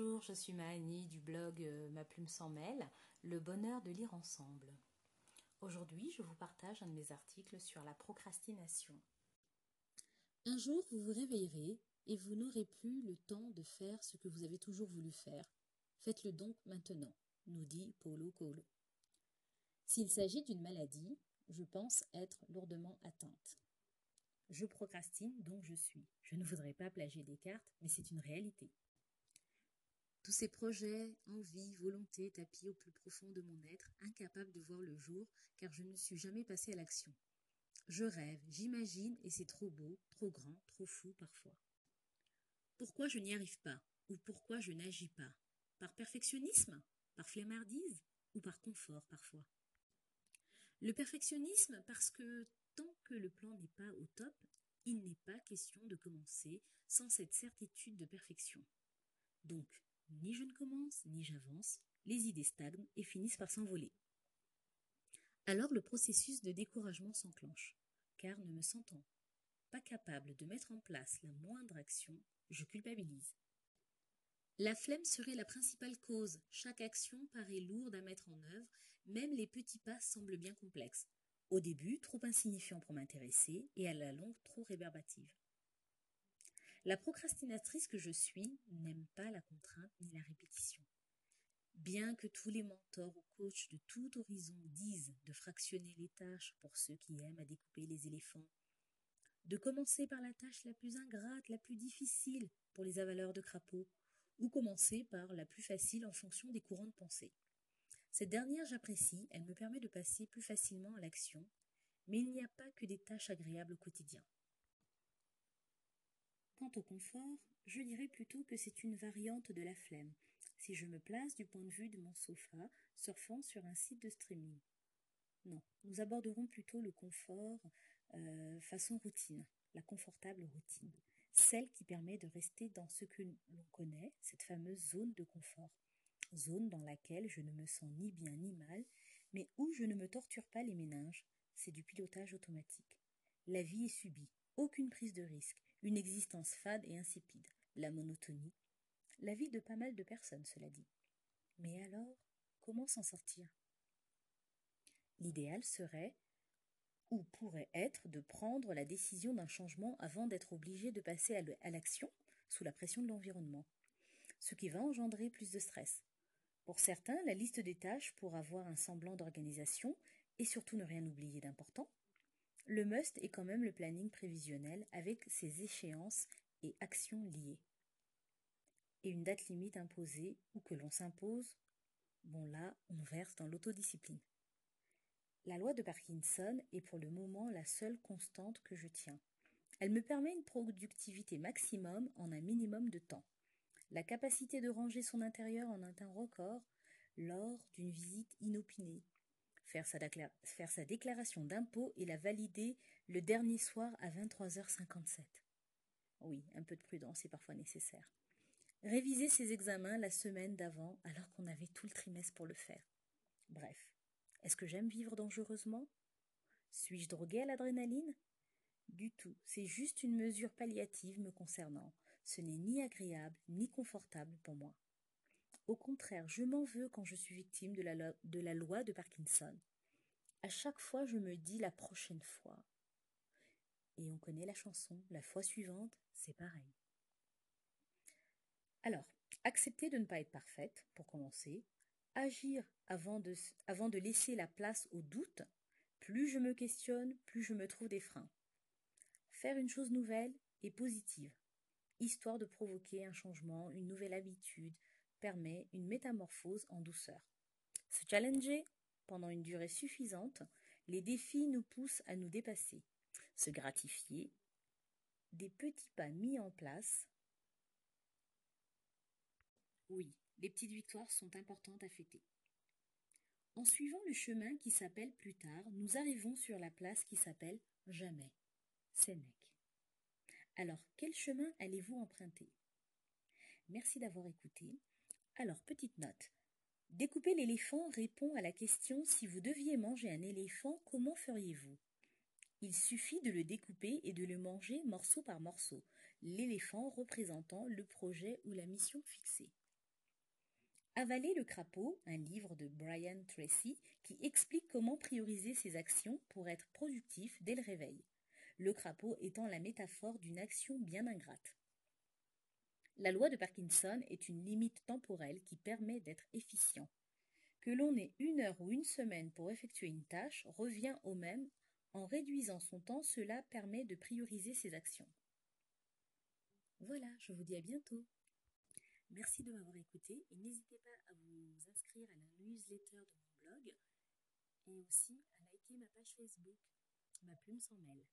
Bonjour, je suis Mahani du blog euh, Ma plume sans mêle, le bonheur de lire ensemble. Aujourd'hui, je vous partage un de mes articles sur la procrastination. Un jour, vous vous réveillerez et vous n'aurez plus le temps de faire ce que vous avez toujours voulu faire. Faites-le donc maintenant, nous dit Paulo Coelho. S'il s'agit d'une maladie, je pense être lourdement atteinte. Je procrastine, donc je suis. Je ne voudrais pas plager Descartes, mais c'est une réalité. Tous ces projets, envies, volontés tapis au plus profond de mon être, incapables de voir le jour, car je ne suis jamais passé à l'action. Je rêve, j'imagine, et c'est trop beau, trop grand, trop fou parfois. Pourquoi je n'y arrive pas? Ou pourquoi je n'agis pas? Par perfectionnisme? Par flemmardise? Ou par confort parfois? Le perfectionnisme parce que tant que le plan n'est pas au top, il n'est pas question de commencer sans cette certitude de perfection. Donc, ni je ne commence, ni j'avance, les idées stagnent et finissent par s'envoler. Alors le processus de découragement s'enclenche, car ne me sentant pas capable de mettre en place la moindre action, je culpabilise. La flemme serait la principale cause. Chaque action paraît lourde à mettre en œuvre, même les petits pas semblent bien complexes. Au début, trop insignifiants pour m'intéresser, et à la longue, trop réverbative. La procrastinatrice que je suis n'aime pas la contrainte ni la répétition. Bien que tous les mentors ou coachs de tout horizon disent de fractionner les tâches pour ceux qui aiment à découper les éléphants, de commencer par la tâche la plus ingrate, la plus difficile pour les avaleurs de crapauds, ou commencer par la plus facile en fonction des courants de pensée. Cette dernière j'apprécie, elle me permet de passer plus facilement à l'action, mais il n'y a pas que des tâches agréables au quotidien. Quant au confort, je dirais plutôt que c'est une variante de la flemme, si je me place du point de vue de mon sofa, surfant sur un site de streaming. Non, nous aborderons plutôt le confort euh, façon routine, la confortable routine, celle qui permet de rester dans ce que l'on connaît, cette fameuse zone de confort, zone dans laquelle je ne me sens ni bien ni mal, mais où je ne me torture pas les méninges, c'est du pilotage automatique. La vie est subie, aucune prise de risque, une existence fade et insipide, la monotonie, la vie de pas mal de personnes, cela dit. Mais alors, comment s'en sortir? L'idéal serait, ou pourrait être, de prendre la décision d'un changement avant d'être obligé de passer à l'action sous la pression de l'environnement, ce qui va engendrer plus de stress. Pour certains, la liste des tâches pour avoir un semblant d'organisation et surtout ne rien oublier d'important le must est quand même le planning prévisionnel avec ses échéances et actions liées. Et une date limite imposée ou que l'on s'impose, bon là, on verse dans l'autodiscipline. La loi de Parkinson est pour le moment la seule constante que je tiens. Elle me permet une productivité maximum en un minimum de temps. La capacité de ranger son intérieur en un temps record lors d'une visite inopinée, faire sa, déclaration d'impôt et la valider le dernier soir à 23h57. Oui, un peu de prudence est parfois nécessaire. Réviser ses examens la semaine d'avant alors qu'on avait tout le trimestre pour le faire. Bref, est-ce que j'aime vivre dangereusement? Suis-je drogué à l'adrénaline? Du tout, c'est juste une mesure palliative me concernant. Ce n'est ni agréable ni confortable pour moi. Au contraire, je m'en veux quand je suis victime de la, loi de Parkinson. À chaque fois, je me dis la prochaine fois. Et on connaît la chanson, la fois suivante, c'est pareil. Alors, accepter de ne pas être parfaite, pour commencer, agir avant de laisser la place au doute, plus je me questionne, plus je me trouve des freins. Faire une chose nouvelle et positive, histoire de provoquer un changement, une nouvelle habitude, permet une métamorphose en douceur. Se challenger pendant une durée suffisante, les défis nous poussent à nous dépasser. Se gratifier, des petits pas mis en place. Oui, les petites victoires sont importantes à fêter. En suivant le chemin qui s'appelle plus tard, nous arrivons sur la place qui s'appelle jamais. Sénèque. Alors, quel chemin allez-vous emprunter? Merci d'avoir écouté. Alors, petite note. Découper l'éléphant répond à la question si vous deviez manger un éléphant, comment feriez-vous? Il suffit de le découper et de le manger morceau par morceau, l'éléphant représentant le projet ou la mission fixée. Avaler le crapaud, un livre de Brian Tracy qui explique comment prioriser ses actions pour être productif dès le réveil. Le crapaud étant la métaphore d'une action bien ingrate. La loi de Parkinson est une limite temporelle qui permet d'être efficient. Que l'on ait une heure ou une semaine pour effectuer une tâche revient au même. En réduisant son temps, cela permet de prioriser ses actions. Voilà, je vous dis à bientôt. Merci de m'avoir écouté et n'hésitez pas à vous inscrire à la newsletter de mon blog et aussi à liker ma page Facebook, ma plume sans mêle.